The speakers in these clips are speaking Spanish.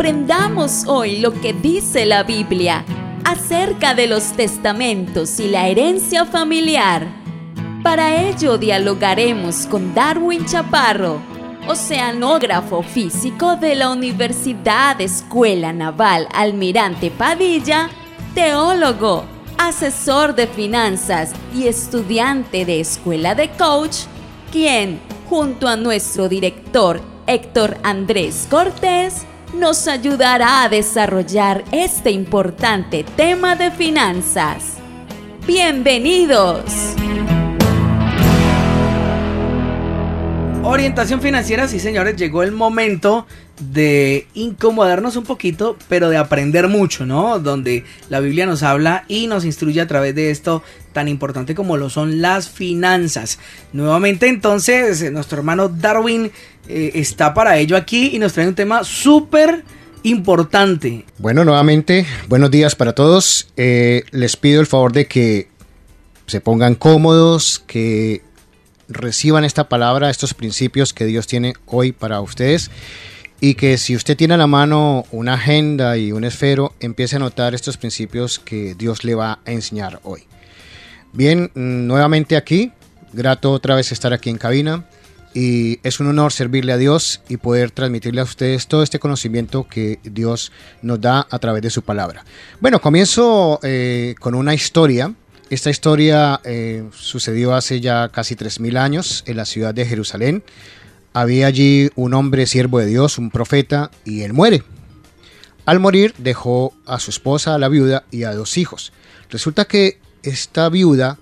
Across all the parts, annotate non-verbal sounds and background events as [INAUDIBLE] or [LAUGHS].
aprendamos hoy lo que dice la Biblia acerca de los testamentos y la herencia familiar. Para ello dialogaremos con Darwin Chaparro, oceanógrafo físico de la Universidad Escuela Naval Almirante Padilla, teólogo, asesor de finanzas y estudiante de escuela de coach, quien, junto a nuestro director Héctor Andrés Cortés, nos ayudará a desarrollar este importante tema de finanzas. Bienvenidos. Orientación financiera, sí señores, llegó el momento de incomodarnos un poquito, pero de aprender mucho, ¿no? Donde la Biblia nos habla y nos instruye a través de esto tan importante como lo son las finanzas. Nuevamente entonces, nuestro hermano Darwin eh, está para ello aquí y nos trae un tema súper importante. Bueno, nuevamente, buenos días para todos. Eh, les pido el favor de que se pongan cómodos, que reciban esta palabra, estos principios que Dios tiene hoy para ustedes y que si usted tiene a la mano una agenda y un esfero, empiece a notar estos principios que Dios le va a enseñar hoy. Bien, nuevamente aquí, grato otra vez estar aquí en cabina y es un honor servirle a Dios y poder transmitirle a ustedes todo este conocimiento que Dios nos da a través de su palabra. Bueno, comienzo eh, con una historia esta historia eh, sucedió hace ya casi 3.000 años en la ciudad de Jerusalén. Había allí un hombre siervo de Dios, un profeta, y él muere. Al morir dejó a su esposa, a la viuda, y a dos hijos. Resulta que esta viuda,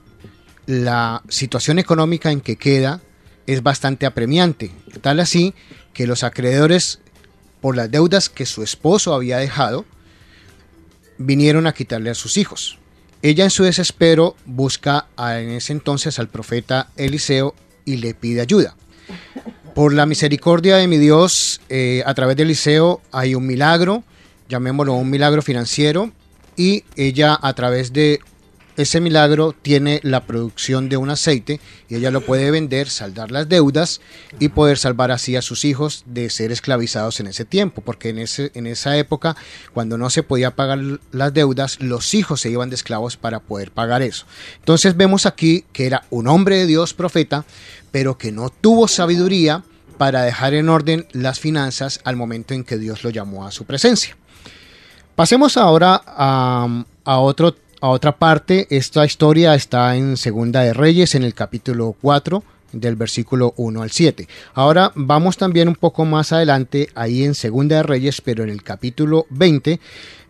la situación económica en que queda es bastante apremiante, tal así que los acreedores, por las deudas que su esposo había dejado, vinieron a quitarle a sus hijos. Ella en su desespero busca en ese entonces al profeta Eliseo y le pide ayuda. Por la misericordia de mi Dios, eh, a través de Eliseo hay un milagro, llamémoslo un milagro financiero, y ella a través de ese milagro tiene la producción de un aceite y ella lo puede vender, saldar las deudas y poder salvar así a sus hijos de ser esclavizados en ese tiempo, porque en, ese, en esa época, cuando no se podía pagar las deudas, los hijos se iban de esclavos para poder pagar eso. Entonces vemos aquí que era un hombre de Dios, profeta, pero que no tuvo sabiduría para dejar en orden las finanzas al momento en que Dios lo llamó a su presencia. Pasemos ahora a, a otro a otra parte, esta historia está en Segunda de Reyes, en el capítulo 4, del versículo 1 al 7. Ahora vamos también un poco más adelante, ahí en Segunda de Reyes, pero en el capítulo 20,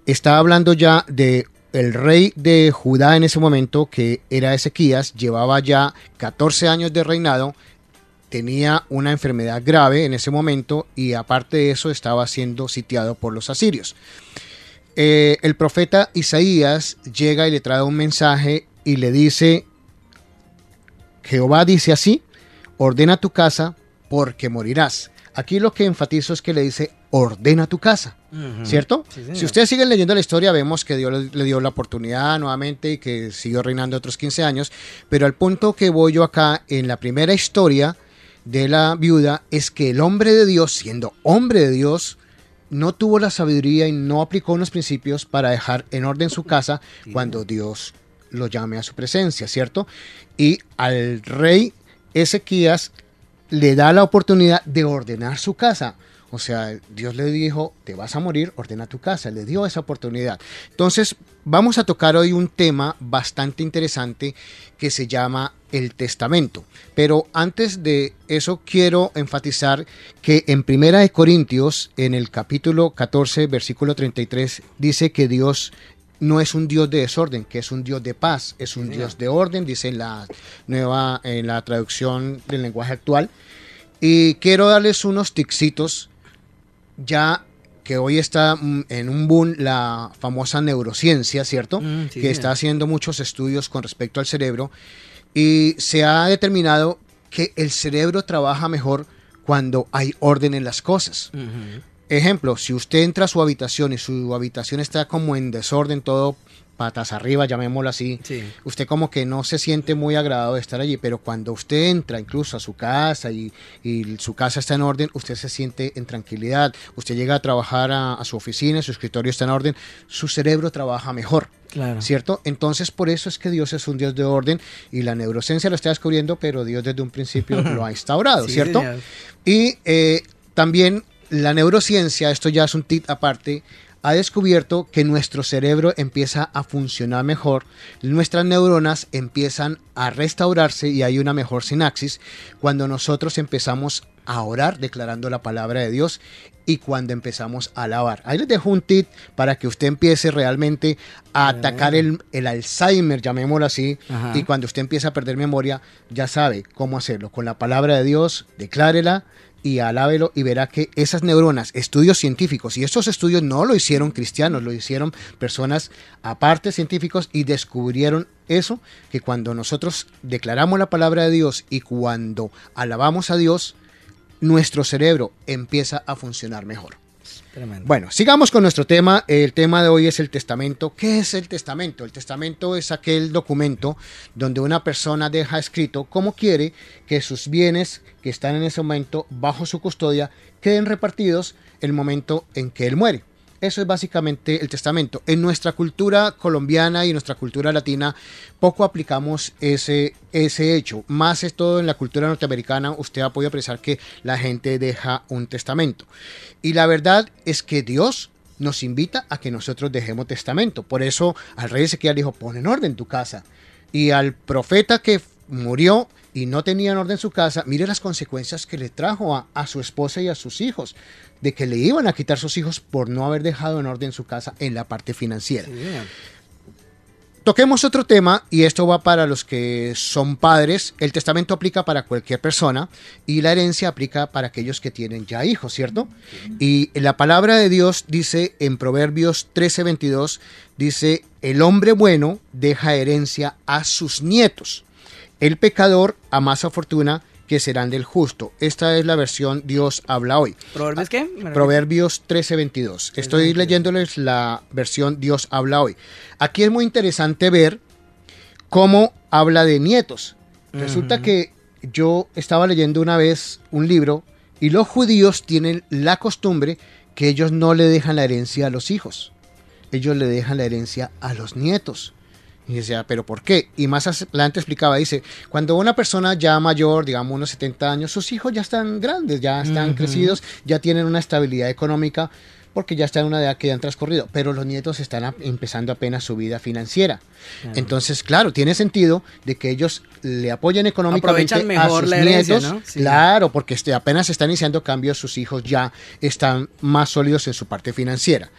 está hablando ya de el rey de Judá en ese momento, que era Ezequías, llevaba ya 14 años de reinado, tenía una enfermedad grave en ese momento y aparte de eso estaba siendo sitiado por los asirios. Eh, el profeta Isaías llega y le trae un mensaje y le dice, Jehová dice así, ordena tu casa porque morirás. Aquí lo que enfatizo es que le dice, ordena tu casa, ¿cierto? si ustedes siguen leyendo la historia, vemos que Dios le dio la oportunidad nuevamente y que siguió reinando otros 15 años, pero al punto que voy yo acá, en la primera historia de la viuda, es que el hombre de Dios, siendo hombre de Dios, no tuvo la sabiduría y no aplicó unos principios para dejar en orden su casa cuando Dios lo llame a su presencia, ¿cierto? Y al rey Ezequías le da la oportunidad de ordenar su casa. O sea, Dios le dijo, te vas a morir, ordena tu casa, le dio esa oportunidad. Entonces, vamos a tocar hoy un tema bastante interesante que se llama el testamento. Pero antes de eso quiero enfatizar que en Primera de Corintios, en el capítulo 14, versículo 33, dice que Dios no es un Dios de desorden, que es un Dios de paz, es un Dios de orden, dice en la nueva, en la traducción del lenguaje actual. Y quiero darles unos tixitos ya que hoy está mm, en un boom la famosa neurociencia, ¿cierto? Mm, que está haciendo muchos estudios con respecto al cerebro y se ha determinado que el cerebro trabaja mejor cuando hay orden en las cosas. Ejemplo, si usted entra a su habitación y su habitación está como en desorden, todo patas arriba, llamémoslo así, Sí. usted como que no se siente muy agradado de estar allí, pero cuando usted entra incluso a su casa y, y su casa está en orden, usted se siente en tranquilidad, usted llega a trabajar a, a su oficina, su escritorio está en orden, su cerebro trabaja mejor. Claro. ¿Cierto? Entonces, por eso es que Dios es un Dios de orden y la neurociencia lo está descubriendo, pero Dios desde un principio [LAUGHS] lo ha instaurado, Sí, ¿cierto? señor. Y eh, también la neurociencia, esto ya es un tip aparte, ha descubierto que nuestro cerebro empieza a funcionar mejor, nuestras neuronas empiezan a restaurarse y hay una mejor sinapsis cuando nosotros empezamos a orar declarando la palabra de Dios y cuando empezamos a alabar. Ahí les dejo un tip para que usted empiece realmente a atacar el, el Alzheimer, llamémoslo así, Ajá. y cuando usted empieza a perder memoria, ya sabe cómo hacerlo. Con la palabra de Dios, declárela y alábelo y verá que esas neuronas, estudios científicos, y estos estudios no lo hicieron cristianos, lo hicieron personas aparte científicos y descubrieron eso, que cuando nosotros declaramos la palabra de Dios y cuando alabamos a Dios, nuestro cerebro empieza a funcionar mejor. Bueno, sigamos con nuestro tema. El tema de hoy es el testamento. ¿Qué es el testamento? El testamento es aquel documento donde una persona deja escrito cómo quiere que sus bienes que están en ese momento bajo su custodia queden repartidos el momento en que él muere. Eso es básicamente el testamento. En nuestra cultura colombiana y en nuestra cultura latina poco aplicamos ese, ese hecho. Más es todo en la cultura norteamericana. Usted ha podido apreciar que la gente deja un testamento. Y la verdad es que Dios nos invita a que nosotros dejemos testamento. Por eso al rey Ezequiel dijo, pon en orden tu casa. Y al profeta que murió y no tenía en orden su casa, mire las consecuencias que le trajo a, a su esposa y a sus hijos, de que le iban a quitar sus hijos por no haber dejado en orden su casa en la parte financiera. Sí. Toquemos otro tema y esto va para los que son padres. El testamento aplica para cualquier persona y la herencia aplica para aquellos que tienen ya hijos, ¿cierto? Y la palabra de Dios dice en Proverbios 13:22, dice, el hombre bueno deja herencia a sus nietos. El pecador amasa fortuna que serán del justo. Esta es la versión Dios habla hoy. ¿Proverbios qué? ¿Me repite? Proverbios 13:22. Estoy 13:22. leyéndoles la versión Dios habla hoy. Aquí es muy interesante ver cómo habla de nietos. Resulta que yo estaba leyendo una vez un libro y los judíos tienen la costumbre que ellos no le dejan la herencia a los hijos. Ellos le dejan la herencia a los nietos. Y decía, ¿pero por qué? Y más adelante explicaba, dice, cuando una persona ya mayor, digamos unos 70 años, sus hijos ya están grandes, ya están crecidos, ya tienen una estabilidad económica, porque ya están en una edad que ya han transcurrido, pero los nietos están a- empezando apenas su vida financiera. Entonces, claro, tiene sentido de que ellos le apoyen económicamente Aprovechan mejor a sus la herencia, nietos. ¿no? Sí. Claro, porque este, apenas están iniciando cambios, sus hijos ya están más sólidos en su parte financiera.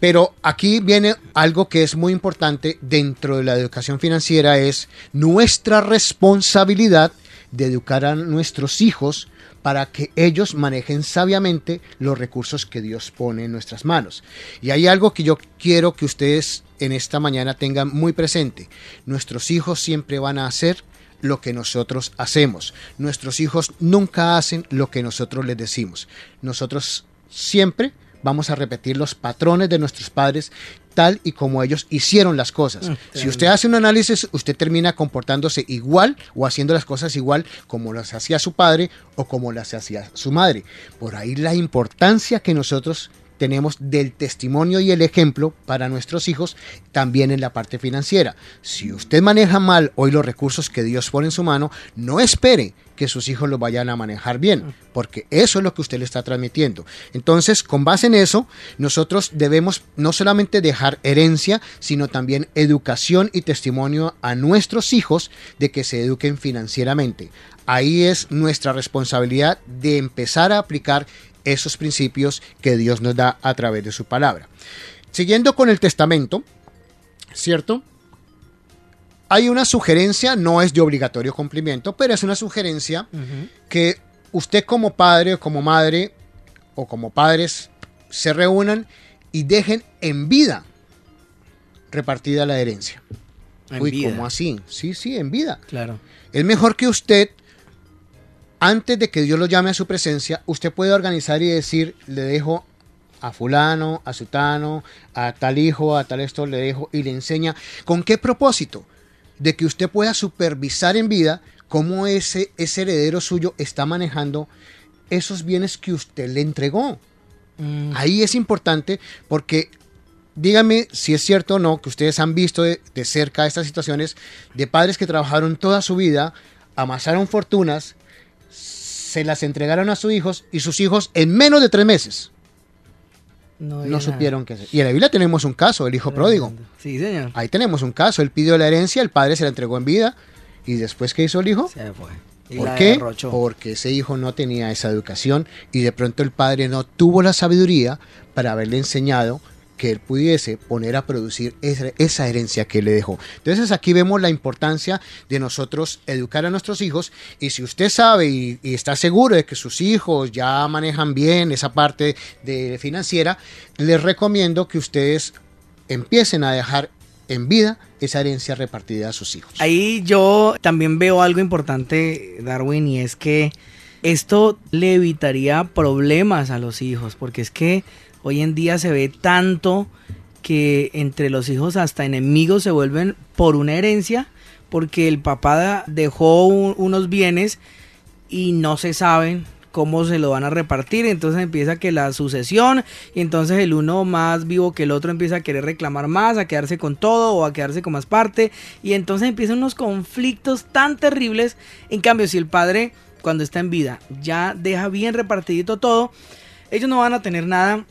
Pero aquí viene algo que es muy importante dentro de la educación financiera, es nuestra responsabilidad de educar a nuestros hijos para que ellos manejen sabiamente los recursos que Dios pone en nuestras manos. Y hay algo que yo quiero que ustedes en esta mañana tengan muy presente. Nuestros hijos siempre van a hacer lo que nosotros hacemos. Nuestros hijos nunca hacen lo que nosotros les decimos. Nosotros siempre vamos a repetir los patrones de nuestros padres tal y como ellos hicieron las cosas. Si usted hace un análisis, usted termina comportándose igual o haciendo las cosas igual como las hacía su padre o como las hacía su madre. Por ahí la importancia que nosotros tenemos del testimonio y el ejemplo para nuestros hijos también en la parte financiera. Si usted maneja mal hoy los recursos que Dios pone en su mano, no espere que sus hijos lo vayan a manejar bien, porque eso es lo que usted le está transmitiendo. Entonces, con base en eso, nosotros debemos no solamente dejar herencia, sino también educación y testimonio a nuestros hijos de que se eduquen financieramente. Ahí es nuestra responsabilidad de empezar a aplicar esos principios que Dios nos da a través de su palabra. Siguiendo con el testamento, ¿cierto? Hay una sugerencia, no es de obligatorio cumplimiento, pero es una sugerencia que usted como padre o como madre o como padres se reúnan y dejen en vida repartida la herencia. En Uy, vida. ¿cómo así? Sí, sí, en vida. Claro. Es mejor que usted, antes de que Dios lo llame a su presencia, usted puede organizar y decir, le dejo a fulano, a sutano, a tal hijo, a tal esto le dejo y le enseña. ¿Con qué propósito? De que usted pueda supervisar en vida cómo ese, ese heredero suyo está manejando esos bienes que usted le entregó. Mm. Ahí es importante porque dígame si es cierto o no que ustedes han visto de, cerca estas situaciones de padres que trabajaron toda su vida, amasaron fortunas, se las entregaron a sus hijos y sus hijos en menos de tres meses no, supieron qué hacer. Y en la Biblia tenemos un caso, el hijo pródigo. Sí, señor. Ahí tenemos un caso, él pidió la herencia, el padre se la entregó en vida y después ¿qué hizo el hijo? Se fue. ¿Por qué? Porque ese hijo no tenía esa educación y de pronto el padre no tuvo la sabiduría para haberle enseñado que él pudiese poner a producir esa, herencia que le dejó. Entonces aquí vemos la importancia de nosotros educar a nuestros hijos y si usted sabe y, está seguro de que sus hijos ya manejan bien esa parte financiera, les recomiendo que ustedes empiecen a dejar en vida esa herencia repartida a sus hijos. Ahí yo también veo algo importante, Darwin, y es que esto le evitaría problemas a los hijos, porque es que Hoy en día se ve tanto que entre los hijos hasta enemigos se vuelven por una herencia, porque el papá dejó unos bienes y no se saben cómo se lo van a repartir, entonces empieza que la sucesión y entonces el uno más vivo que el otro empieza a querer reclamar más, a quedarse con todo o a quedarse con más parte. Y entonces empiezan unos conflictos tan terribles, en cambio si el padre cuando está en vida ya deja bien repartidito todo, ellos no van a tener nada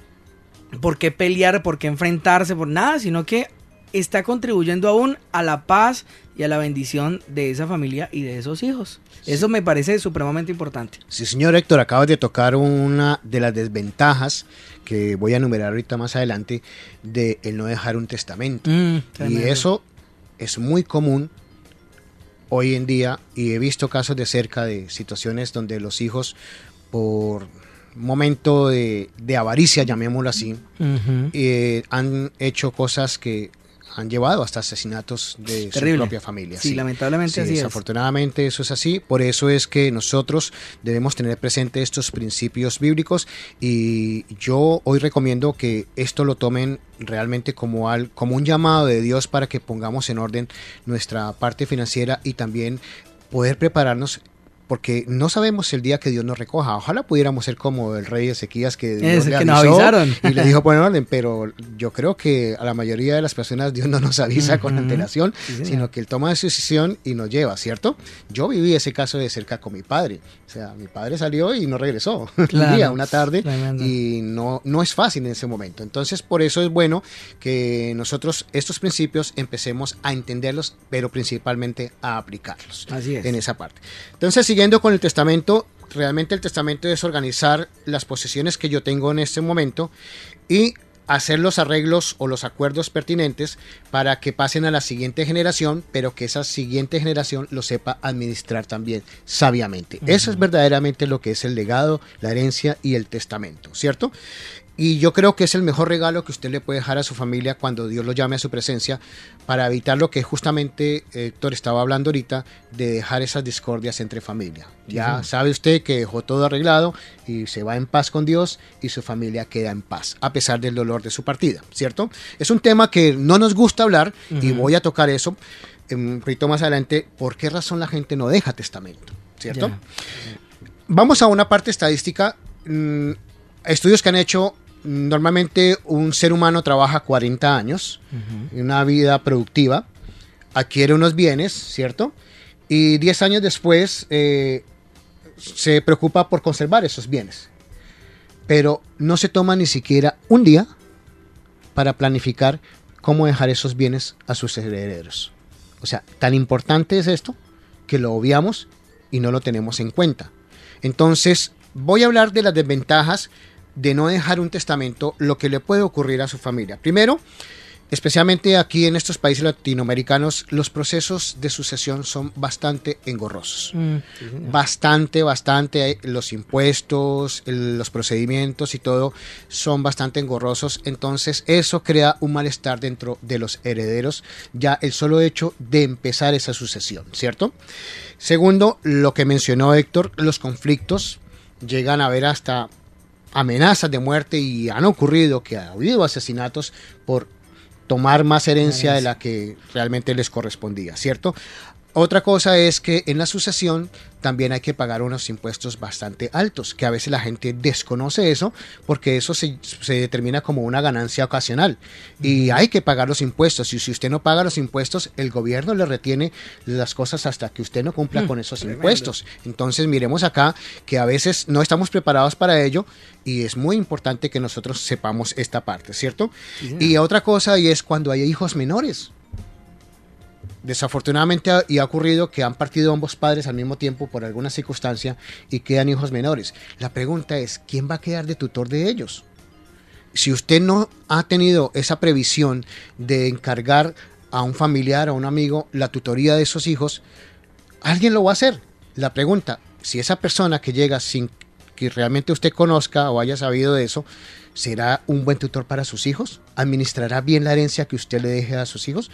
por qué pelear, por qué enfrentarse, por nada, sino que está contribuyendo aún a la paz y a la bendición de esa familia y de esos hijos. Eso me parece supremamente importante. Sí, señor Héctor, acabas de tocar una de las desventajas que voy a enumerar ahorita más adelante de el no dejar un testamento. Mm, y eso es muy común hoy en día y he visto casos de cerca de situaciones donde los hijos por momento de, avaricia, llamémoslo así, eh, han hecho cosas que han llevado hasta asesinatos de su propia familia. Sí, lamentablemente así Desafortunadamente eso es así, por eso es que nosotros debemos tener presente estos principios bíblicos y yo hoy recomiendo que esto lo tomen realmente como, al, como un llamado de Dios para que pongamos en orden nuestra parte financiera y también poder prepararnos porque no sabemos el día que Dios nos recoja. Ojalá pudiéramos ser como el rey Ezequías que Dios le avisaron. y le dijo [LAUGHS] poner orden, pero yo creo que a la mayoría de las personas Dios no nos avisa con antelación, sino que Él toma su decisión y nos lleva, ¿cierto? Yo viví ese caso de cerca con mi padre. O sea, mi padre salió y no regresó [LAUGHS] un día, una tarde, y no, no es fácil en ese momento. Entonces, por eso es bueno que nosotros estos principios empecemos a entenderlos, pero principalmente a aplicarlos Así es. en esa parte. Entonces, si siguiendo con el testamento, realmente el testamento es organizar las posesiones que yo tengo en este momento y hacer los arreglos o los acuerdos pertinentes para que pasen a la siguiente generación, pero que esa siguiente generación lo sepa administrar también sabiamente. Eso es verdaderamente lo que es el legado, la herencia y el testamento, ¿cierto? Y yo creo que es el mejor regalo que usted le puede dejar a su familia cuando Dios lo llame a su presencia para evitar lo que justamente Héctor estaba hablando ahorita de dejar esas discordias entre familia. Ya sabe usted que dejó todo arreglado y se va en paz con Dios y su familia queda en paz a pesar del dolor de su partida, ¿cierto? Es un tema que no nos gusta hablar y voy a tocar eso un poquito más adelante. ¿Por qué razón la gente no deja testamento? ¿Cierto? Vamos a una parte estadística. Mm, estudios que han hecho Normalmente un ser humano trabaja 40 años, en una vida productiva, adquiere unos bienes, ¿cierto? Y 10 años después eh, se preocupa por conservar esos bienes. Pero no se toma ni siquiera un día para planificar cómo dejar esos bienes a sus herederos. O sea, tan importante es esto que lo obviamos y no lo tenemos en cuenta. Entonces, voy a hablar de las desventajas de no dejar un testamento lo que le puede ocurrir a su familia. Primero, especialmente aquí en estos países latinoamericanos, los procesos de sucesión son bastante engorrosos. Mm, bastante, bastante. Los impuestos, los procedimientos y todo son bastante engorrosos. Entonces eso crea un malestar dentro de los herederos, ya el solo hecho de empezar esa sucesión, ¿cierto? Segundo, lo que mencionó Héctor, los conflictos llegan a haber hasta amenazas de muerte y han ocurrido que ha habido asesinatos por tomar más herencia de la que realmente les correspondía, ¿cierto? Otra cosa es que en la sucesión también hay que pagar unos impuestos bastante altos, que a veces la gente desconoce eso porque eso se, determina como una ganancia ocasional. Y hay que pagar los impuestos y si usted no paga los impuestos, el gobierno le retiene las cosas hasta que usted no cumpla mm, con esos impuestos. Entonces miremos acá que a veces no estamos preparados para ello y es muy importante que nosotros sepamos esta parte, ¿cierto? y otra cosa y es cuando hay hijos menores desafortunadamente y ha ocurrido que han partido ambos padres al mismo tiempo por alguna circunstancia y quedan hijos menores. La pregunta es, ¿quién va a quedar de tutor de ellos? Si usted no ha tenido esa previsión de encargar a un familiar o a un amigo la tutoría de esos hijos, alguien lo va a hacer. La pregunta, si esa persona que llega sin que realmente usted conozca o haya sabido de eso, ¿será un buen tutor para sus hijos? ¿Administrará bien la herencia que usted le deje a sus hijos?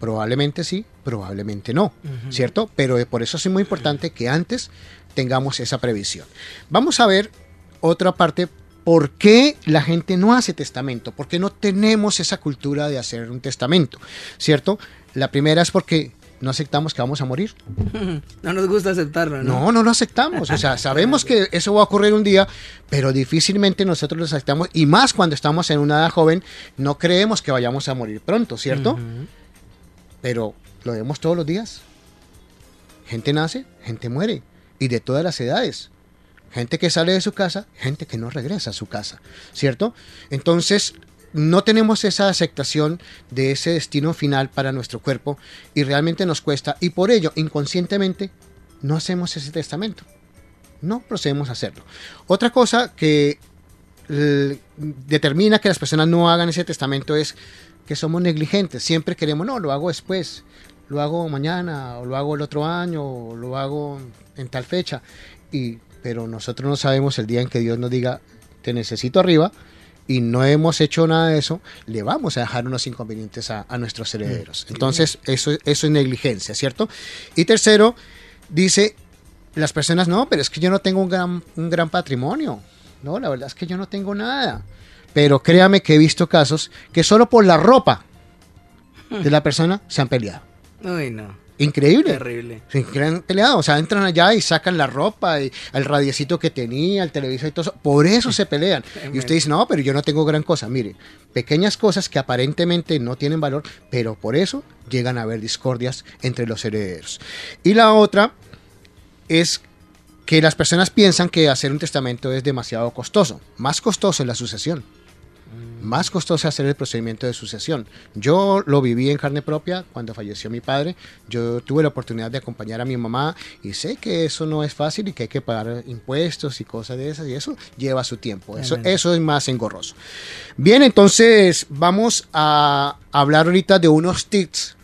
Probablemente sí, probablemente no, ¿cierto? Pero por eso es muy importante que antes tengamos esa previsión. Vamos a ver otra parte, ¿por qué la gente no hace testamento? ¿Por qué no tenemos esa cultura de hacer un testamento? ¿Cierto? La primera es porque no aceptamos que vamos a morir. [LAUGHS] No nos gusta aceptarlo, ¿no? No, no lo aceptamos. O sea, [LAUGHS] sabemos que eso va a ocurrir un día, pero difícilmente nosotros lo aceptamos. Y más cuando estamos en una edad joven, no creemos que vayamos a morir pronto, ¿cierto? Pero lo vemos todos los días. Gente nace, gente muere. Y de todas las edades. Gente que sale de su casa, gente que no regresa a su casa. ¿Cierto? Entonces, no tenemos esa aceptación de ese destino final para nuestro cuerpo y realmente nos cuesta. Y por ello, inconscientemente, no hacemos ese testamento. No procedemos a hacerlo. Otra cosa que determina que las personas no hagan ese testamento es que somos negligentes. Siempre queremos, no, lo hago después, lo hago mañana, o lo hago el otro año, o lo hago en tal fecha. Y, pero nosotros no sabemos el día en que Dios nos diga, te necesito arriba, y no hemos hecho nada de eso, le vamos a dejar unos inconvenientes a, nuestros herederos. Mm, Entonces, eso, eso es negligencia, ¿cierto? Y tercero, dice, las personas, no, pero es que yo no tengo un gran, un gran patrimonio. No, la verdad es que yo no tengo nada. Pero créame que he visto casos que solo por la ropa de la persona se han peleado. Uy, no. Increíble. Terrible. Se han peleado. O sea, entran allá y sacan la ropa, y el radiecito que tenía, el televisor y todo eso. Por eso se pelean. [LAUGHS] y usted dice, no, pero yo no tengo gran cosa. Mire, pequeñas cosas que aparentemente no tienen valor, pero por eso llegan a haber discordias entre los herederos. Y la otra es que las personas piensan que hacer un testamento es demasiado costoso. Más costoso es la sucesión más costoso hacer el procedimiento de sucesión. Yo lo viví en carne propia cuando falleció mi padre. Yo tuve la oportunidad de acompañar a mi mamá y sé que eso no es fácil y que hay que pagar impuestos y cosas de esas y eso lleva su tiempo. Eso, eso es más engorroso. Bien, entonces vamos a hablar ahorita de unos tips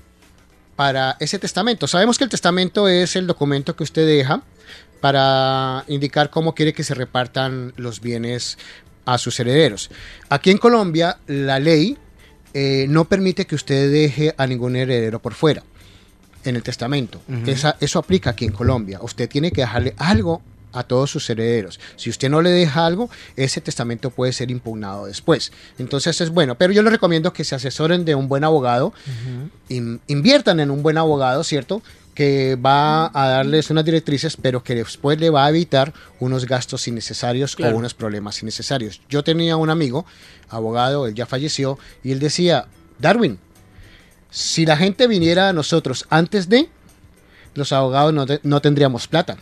para ese testamento. Sabemos que el testamento es el documento que usted deja para indicar cómo quiere que se repartan los bienes a sus herederos. Aquí en Colombia la ley eh, no permite que usted deje a ningún heredero por fuera en el testamento. eso aplica aquí en Colombia. Usted tiene que dejarle algo a todos sus herederos. Si usted no le deja algo, ese testamento puede ser impugnado después. Entonces es bueno, pero yo les recomiendo que se asesoren de un buen abogado, inviertan en un buen abogado, ¿cierto? Que va a darles unas directrices, pero que después le va a evitar unos gastos innecesarios o unos problemas innecesarios. Yo tenía un amigo, abogado, él ya falleció, y él decía, Darwin, si la gente viniera a nosotros antes de, los abogados no, tendríamos plata.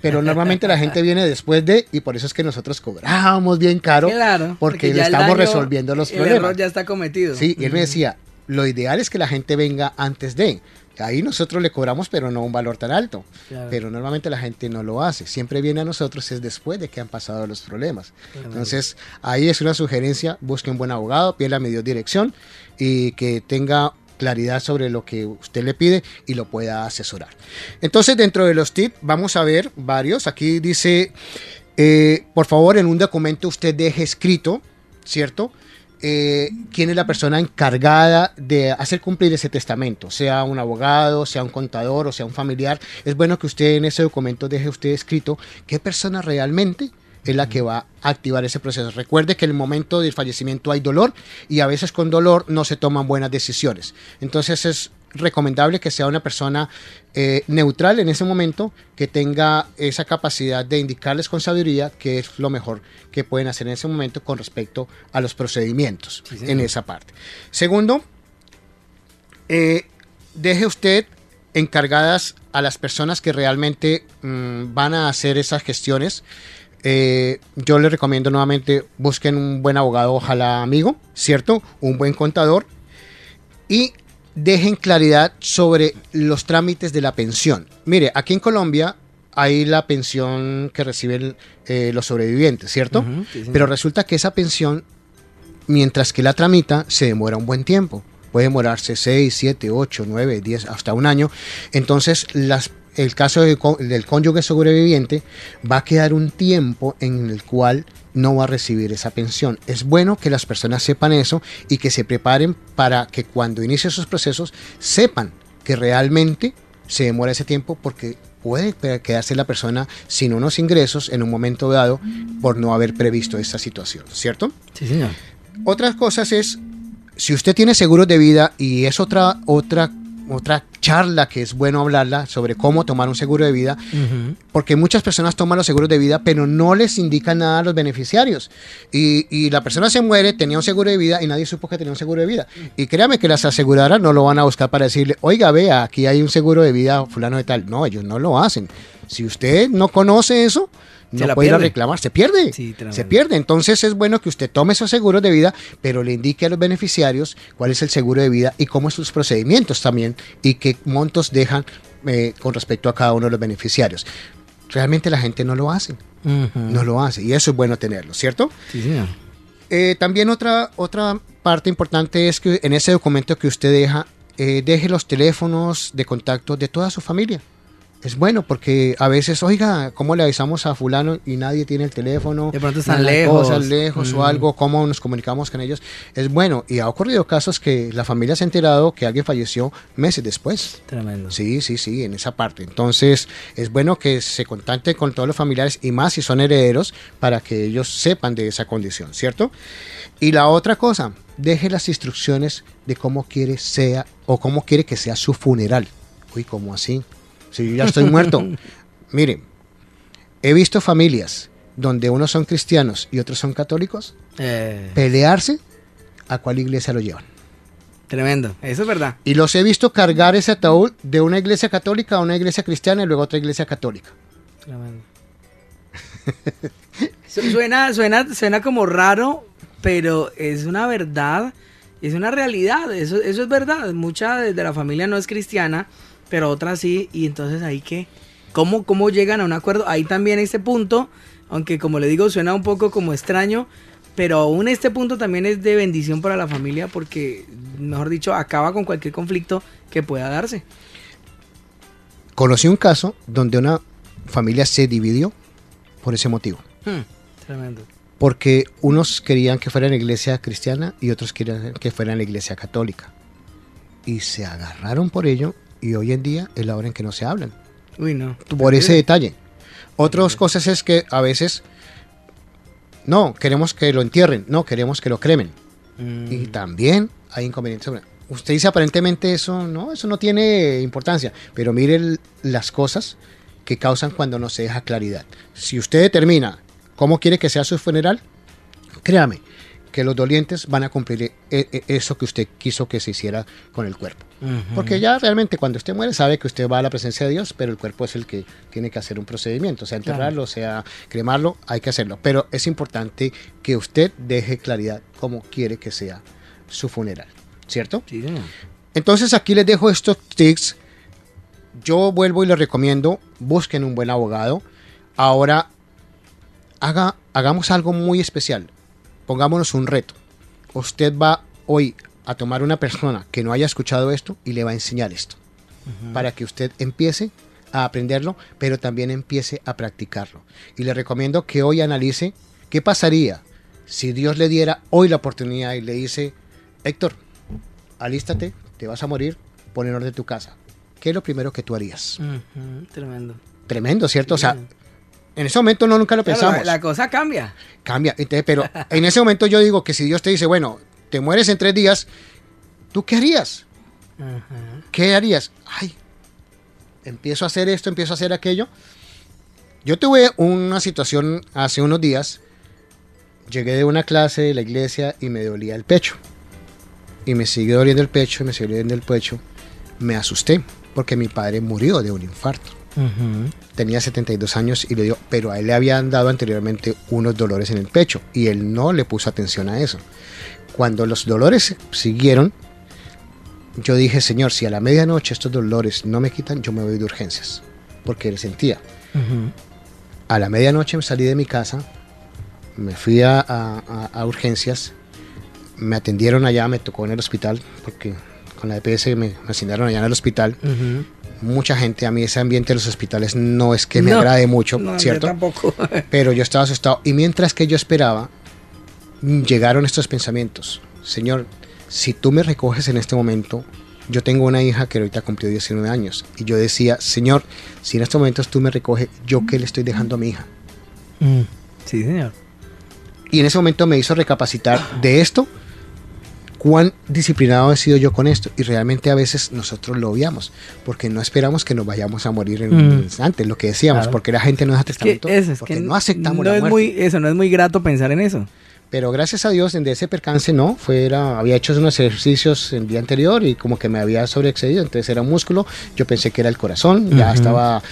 Pero normalmente la gente viene después de, y por eso es que nosotros cobramos bien caro, porque, le estamos resolviendo los problemas. El error ya está cometido. Sí, y él me decía, lo ideal es que la gente venga antes de. Ahí nosotros le cobramos, pero no un valor tan alto. Pero normalmente la gente no lo hace. Siempre viene a nosotros es después de que han pasado los problemas. Entonces, ahí es una sugerencia, busque un buen abogado, pídele a medio dirección y que tenga claridad sobre lo que usted le pide y lo pueda asesorar. Entonces, dentro de los tips, vamos a ver varios. Aquí dice, eh, por favor, en un documento usted deje escrito, ¿cierto? Eh, quién es la persona encargada de hacer cumplir ese testamento, sea un abogado, sea un contador o sea un familiar. Es bueno que usted en ese documento deje usted escrito qué persona realmente es la que va a activar ese proceso. Recuerde que en el momento del fallecimiento hay dolor y a veces con dolor no se toman buenas decisiones. Entonces es recomendable que sea una persona eh, neutral en ese momento, que tenga esa capacidad de indicarles con sabiduría qué es lo mejor que pueden hacer en ese momento con respecto a los procedimientos en esa parte. Segundo, eh, deje usted encargadas a las personas que realmente mm, van a hacer esas gestiones. Eh, yo les recomiendo nuevamente busquen un buen abogado, ojalá amigo, ¿cierto? Un buen contador y dejen claridad sobre los trámites de la pensión. Mire, aquí en Colombia hay la pensión que reciben eh, los sobrevivientes, ¿cierto? Pero resulta que esa pensión, mientras que la tramita, se demora un buen tiempo. Puede demorarse 6, 7, 8, 9, 10, hasta un año. Entonces, las, el caso del cónyuge sobreviviente va a quedar un tiempo en el cual no va a recibir esa pensión. Es bueno que las personas sepan eso y que se preparen para que cuando inicie esos procesos sepan que realmente se demora ese tiempo porque puede quedarse la persona sin unos ingresos en un momento dado por no haber previsto esa situación, ¿cierto? Sí, señor. Otras cosas es, si usted tiene seguros de vida y es otra, otra otra charla que es bueno hablarla sobre cómo tomar un seguro de vida, porque muchas personas toman los seguros de vida, pero no les indican nada a los beneficiarios. Y, la persona se muere, tenía un seguro de vida y nadie supo que tenía un seguro de vida. Y créame que las aseguradoras no lo van a buscar para decirle, oiga, vea, aquí hay un seguro de vida fulano de tal. No, ellos no lo hacen. Si usted no conoce eso, no puede ir a reclamar, se pierde. se pierde. Entonces es bueno que usted tome esos seguros de vida, pero le indique a los beneficiarios cuál es el seguro de vida y cómo son sus procedimientos también y qué montos dejan eh, con respecto a cada uno de los beneficiarios. Realmente la gente no lo hace. No lo hace. Y eso es bueno tenerlo, ¿cierto? Sí, señor. Eh, también otra, otra parte importante es que en ese documento que usted deja, eh, deje los teléfonos de contacto de toda su familia es bueno porque a veces, oiga, ¿cómo le avisamos a fulano y nadie tiene el teléfono? De pronto están lejos. Cosas lejos o mm. algo, ¿cómo nos comunicamos con ellos? Es bueno. Y ha ocurrido casos que la familia se ha enterado que alguien falleció meses después. Tremendo. Sí, sí, sí, en esa parte. Entonces, es bueno que se contacte con todos los familiares y más si son herederos para que ellos sepan de esa condición, ¿cierto? Y la otra cosa, deje las instrucciones de cómo quiere sea o cómo quiere que sea su funeral. Uy, ¿cómo así? Si yo ya estoy muerto. Mire, he visto familias donde unos son cristianos y otros son católicos eh. pelearse a cuál iglesia lo llevan. Tremendo, eso es verdad. Y los he visto cargar ese ataúd de una iglesia católica a una iglesia cristiana y luego a otra iglesia católica. Tremendo. suena, suena, suena como raro, pero es una verdad, es una realidad, eso, eso es verdad. Mucha de la familia no es cristiana pero otras sí, y entonces ahí qué, ¿Cómo, cómo llegan a un acuerdo? Ahí también este punto, aunque como le digo suena un poco como extraño, pero aún este punto también es de bendición para la familia porque, mejor dicho, acaba con cualquier conflicto que pueda darse. Conocí un caso donde una familia se dividió por ese motivo. Hmm, tremendo. Porque unos querían que fuera la iglesia cristiana y otros querían que fuera en la iglesia católica. Y se agarraron por ello y hoy en día es la hora en que no se hablan. Uy, no. Por ese detalle. Otras cosas es que a veces no, queremos que lo entierren, no, queremos que lo cremen. Mm. Y también hay inconvenientes Usted dice aparentemente eso, no, eso no tiene importancia, pero mire las cosas que causan cuando no se deja claridad. Si usted determina cómo quiere que sea su funeral, créame, que los dolientes van a cumplir e, e, eso que usted quiso que se hiciera con el cuerpo. Porque ya realmente cuando usted muere sabe que usted va a la presencia de Dios, pero el cuerpo es el que tiene que hacer un procedimiento, sea enterrarlo, sea cremarlo, hay que hacerlo. Pero es importante que usted deje claridad cómo quiere que sea su funeral, ¿cierto? Sí. Entonces aquí les dejo estos tips. Yo vuelvo y les recomiendo, busquen un buen abogado. Ahora haga, hagamos algo muy especial pongámonos un reto. Usted va hoy a tomar una persona que no haya escuchado esto y le va a enseñar esto. Para que usted empiece a aprenderlo, pero también empiece a practicarlo. Y le recomiendo que hoy analice qué pasaría si Dios le diera hoy la oportunidad y le dice, Héctor, alístate, te vas a morir, pon en orden tu casa. ¿Qué es lo primero que tú harías? Tremendo. Tremendo, ¿cierto? O sea, En ese momento no nunca lo Claro, pensamos. la, la cosa cambia. Cambia. Entonces, pero en ese momento yo digo que si Dios te dice, bueno, te mueres en tres días, ¿tú qué harías? ¿Qué harías? Ay, empiezo a hacer esto, empiezo a hacer aquello. Yo tuve una situación hace unos días. Llegué de una clase de la iglesia y me dolía el pecho. Y me sigue doliendo el pecho, y me sigue doliendo el pecho. Me asusté porque mi padre murió de un infarto. Tenía 72 años y le dio, pero a él le habían dado anteriormente unos dolores en el pecho y él no le puso atención a eso. Cuando los dolores siguieron, yo dije, Señor, si a la medianoche estos dolores no me quitan, yo me voy de urgencias, porque él sentía. A la medianoche me salí de mi casa, me fui a, a- a- a urgencias, me atendieron allá, me tocó en el hospital, porque con la EPS me, me asignaron allá en el hospital. Mucha gente, a mí ese ambiente de los hospitales no es que me No, agrade mucho, no, yo ¿cierto? tampoco. [LAUGHS] Pero yo estaba asustado. Y mientras que yo esperaba, mm, llegaron estos pensamientos. Señor, si tú me recoges en este momento, yo tengo una hija que ahorita cumplió 19 años. Y yo decía, Señor, si en estos momentos tú me recoges, ¿yo qué le estoy dejando a mi hija? Sí, señor. Y en ese momento me hizo recapacitar de esto, cuán disciplinado he sido yo con esto. Y realmente a veces nosotros lo obviamos, porque no esperamos que nos vayamos a morir en un Mm. instante, lo que decíamos, Claro. porque la gente no deja Que testamento, eso es porque que no aceptamos no la es muerte. muy eso no es muy grato pensar en eso. Pero gracias a Dios, en ese percance no, fuera, había hecho unos ejercicios el día anterior y como que me había sobreexcedido, entonces era músculo, yo pensé que era el corazón, ya estaba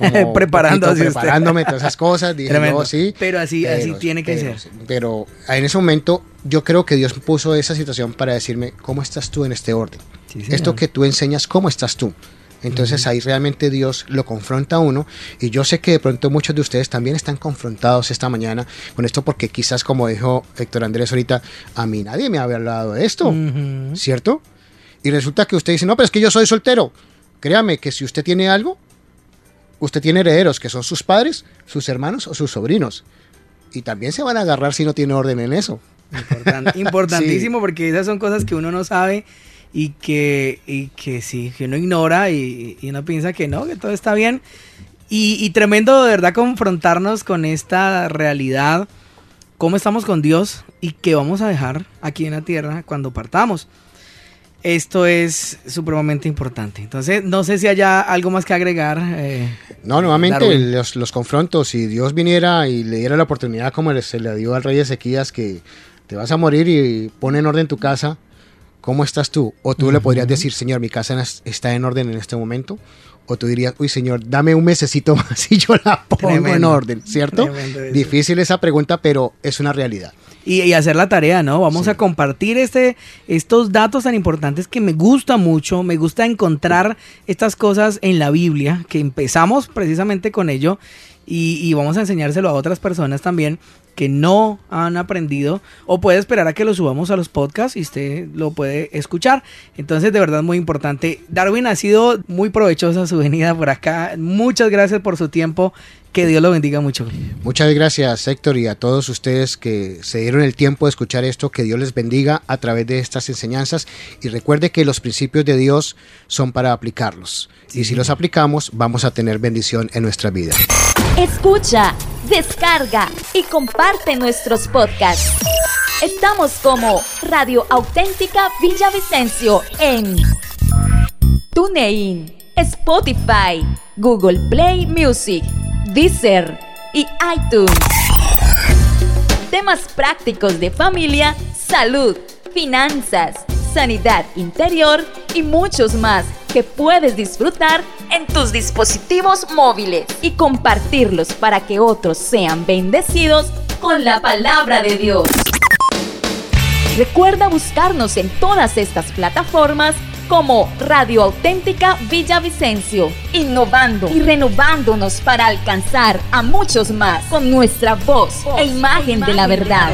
como [LAUGHS] usted. preparándome todas esas cosas, dije Tremendo. no, sí. Pero así- así tiene que pero- ser. Pero en ese momento yo creo que Dios puso esa situación para decirme, ¿cómo estás tú en este orden? Sí. Esto que tú enseñas, ¿cómo estás tú? Entonces ahí realmente Dios lo confronta a uno y yo sé que de pronto muchos de ustedes también están confrontados esta mañana con esto porque quizás como dijo Héctor Andrés ahorita, a mí nadie me había hablado de esto, Ujú. ¿cierto? Y resulta que usted dice, no, pero es que yo soy soltero. Créame que si usted tiene algo, usted tiene herederos que son sus padres, sus hermanos o sus sobrinos. Y también se van a agarrar si no tiene orden en eso. Importan- [LAUGHS] importantísimo porque esas son cosas que uno no sabe y que, y que sí, que uno ignora y, y uno piensa que no, que todo está bien. Y, y tremendo de verdad confrontarnos con esta realidad, cómo estamos con Dios y qué vamos a dejar aquí en la tierra cuando partamos. Esto es supremamente importante. Entonces, no sé si haya algo más que agregar. eh, No, nuevamente los, los confrontos, si Dios viniera y le diera la oportunidad como se le dio al rey Ezequías que te vas a morir y pone en orden tu casa, ¿cómo estás tú? O tú le podrías decir, Señor, mi casa es- está en orden en este momento. O tú dirías, uy, Señor, dame un mesecito [LAUGHS] más y yo la pongo en orden, ¿cierto? Difícil esa pregunta, pero es una realidad. Y, y hacer la tarea, ¿no? Vamos Sí. a compartir este, estos datos tan importantes que me gusta mucho, me gusta encontrar estas cosas en la Biblia, que empezamos precisamente con ello y, y vamos a enseñárselo a otras personas también que no han aprendido o puede esperar a que lo subamos a los podcasts y usted lo puede escuchar. Entonces, de verdad, muy importante. Darwin ha sido muy provechosa su venida por acá. Muchas gracias por su tiempo. Que Dios lo bendiga mucho. Muchas gracias, Héctor, y a todos ustedes que se dieron el tiempo de escuchar esto. Que Dios les bendiga a través de estas enseñanzas. Y recuerde que los principios de Dios son para aplicarlos. y si los aplicamos, vamos a tener bendición en nuestra vida. Escucha, descarga y comparte nuestros podcasts. Estamos como Radio Auténtica Villavicencio en TuneIn, Spotify, Google Play Music, Deezer y iTunes. Temas prácticos de familia, salud, finanzas, sanidad interior y muchos más que puedes disfrutar en tus dispositivos móviles y compartirlos para que otros sean bendecidos con la palabra de Dios. Recuerda buscarnos en todas estas plataformas como Radio Auténtica Villavicencio, innovando y renovándonos para alcanzar a muchos más con nuestra voz e imagen de la verdad.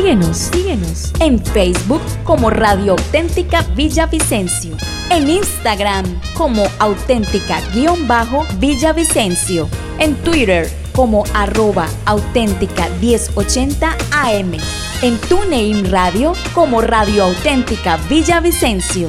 Síguenos, síguenos en Facebook como Radio Auténtica Villavicencio, en Instagram como auténtica-villavicencio, en Twitter como arroba auténtica 1080 AM, en TuneIn Radio como Radio Auténtica Villavicencio.